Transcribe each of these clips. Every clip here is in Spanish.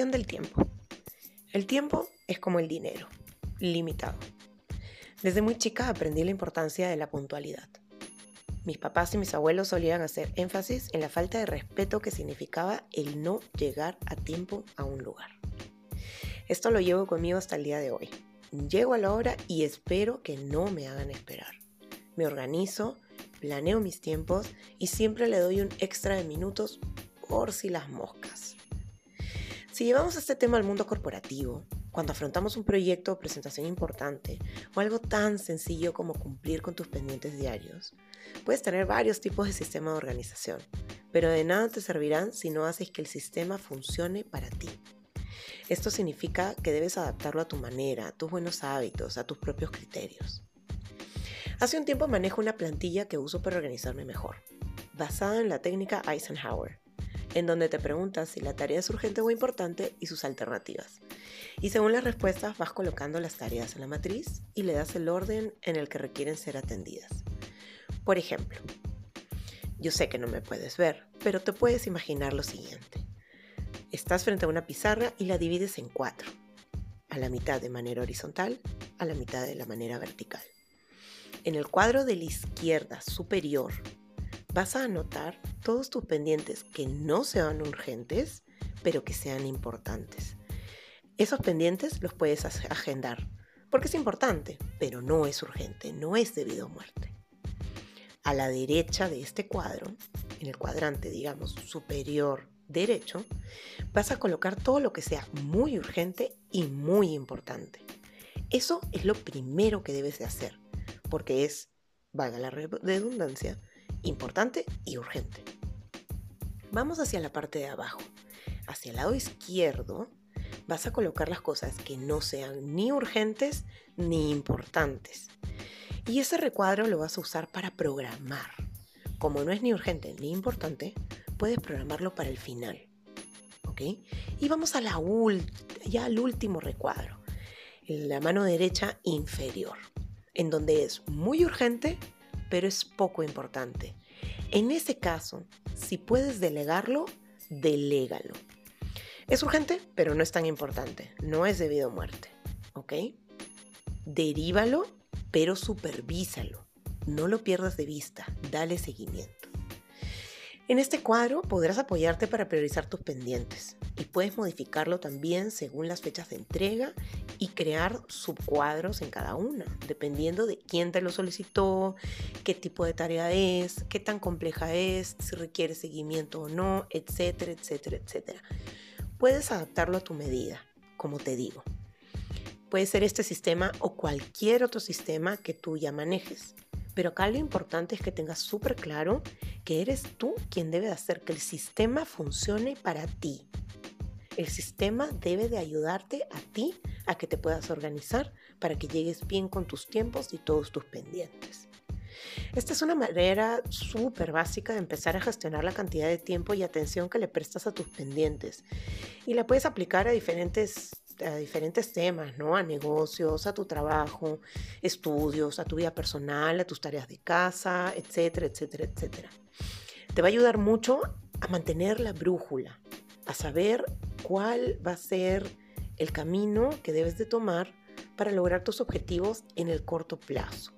Del tiempo. El tiempo es como el dinero, limitado. Desde muy chica aprendí la importancia de la puntualidad. Mis papás y mis abuelos solían hacer énfasis en la falta de respeto que significaba el no llegar a tiempo a un lugar. Esto lo llevo conmigo hasta el día de hoy. Llego a la hora y espero que no me hagan esperar. Me organizo, planeo mis tiempos y siempre le doy un extra de minutos por si las moscas. Si llevamos este tema al mundo corporativo, cuando afrontamos un proyecto o presentación importante o algo tan sencillo como cumplir con tus pendientes diarios, puedes tener varios tipos de sistema de organización, pero de nada te servirán si no haces que el sistema funcione para ti. Esto significa que debes adaptarlo a tu manera, a tus buenos hábitos, a tus propios criterios. Hace un tiempo manejo una plantilla que uso para organizarme mejor, basada en la técnica Eisenhower en donde te preguntas si la tarea es urgente o importante y sus alternativas. Y según las respuestas vas colocando las tareas en la matriz y le das el orden en el que requieren ser atendidas. Por ejemplo, yo sé que no me puedes ver, pero te puedes imaginar lo siguiente. Estás frente a una pizarra y la divides en cuatro, a la mitad de manera horizontal, a la mitad de la manera vertical. En el cuadro de la izquierda superior vas a anotar todos tus pendientes que no sean urgentes, pero que sean importantes. Esos pendientes los puedes agendar, porque es importante, pero no es urgente, no es debido a muerte. A la derecha de este cuadro, en el cuadrante, digamos, superior derecho, vas a colocar todo lo que sea muy urgente y muy importante. Eso es lo primero que debes de hacer, porque es, valga la redundancia, importante y urgente. Vamos hacia la parte de abajo. Hacia el lado izquierdo vas a colocar las cosas que no sean ni urgentes ni importantes. Y ese recuadro lo vas a usar para programar. Como no es ni urgente ni importante, puedes programarlo para el final. ¿Ok? Y vamos ya al último recuadro, la mano derecha inferior, en donde es muy urgente pero es poco importante. En ese caso, si puedes delegarlo, delégalo. Es urgente, pero no es tan importante. No es debido a muerte. ¿Ok? Derívalo, pero supervísalo. No lo pierdas de vista. Dale seguimiento. En este cuadro podrás apoyarte para priorizar tus pendientes y puedes modificarlo también según las fechas de entrega y crear subcuadros en cada una, dependiendo de quién te lo solicitó, qué tipo de tarea es, qué tan compleja es, si requiere seguimiento o no, etcétera, etcétera, etcétera. Puedes adaptarlo a tu medida, como te digo. Puede ser este sistema o cualquier otro sistema que tú ya manejes. Pero acá lo importante es que tengas súper claro que eres tú quien debe hacer que el sistema funcione para ti. El sistema debe de ayudarte a ti a que te puedas organizar para que llegues bien con tus tiempos y todos tus pendientes. Esta es una manera súper básica de empezar a gestionar la cantidad de tiempo y atención que le prestas a tus pendientes. Y la puedes aplicar a diferentes a diferentes temas, ¿no? A negocios, a tu trabajo, estudios, a tu vida personal, a tus tareas de casa, etcétera, etcétera, etcétera. Te va a ayudar mucho a mantener la brújula, a saber cuál va a ser el camino que debes de tomar para lograr tus objetivos en el corto plazo.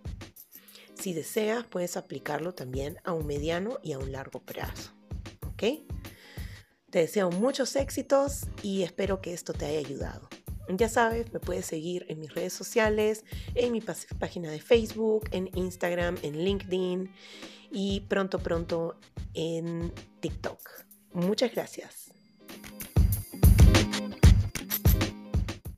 Si deseas, puedes aplicarlo también a un mediano y a un largo plazo. ¿Ok? Te deseo muchos éxitos y espero que esto te haya ayudado. Ya sabes, me puedes seguir en mis redes sociales, en mi página de Facebook, en Instagram, en LinkedIn y pronto, pronto en TikTok. Muchas gracias.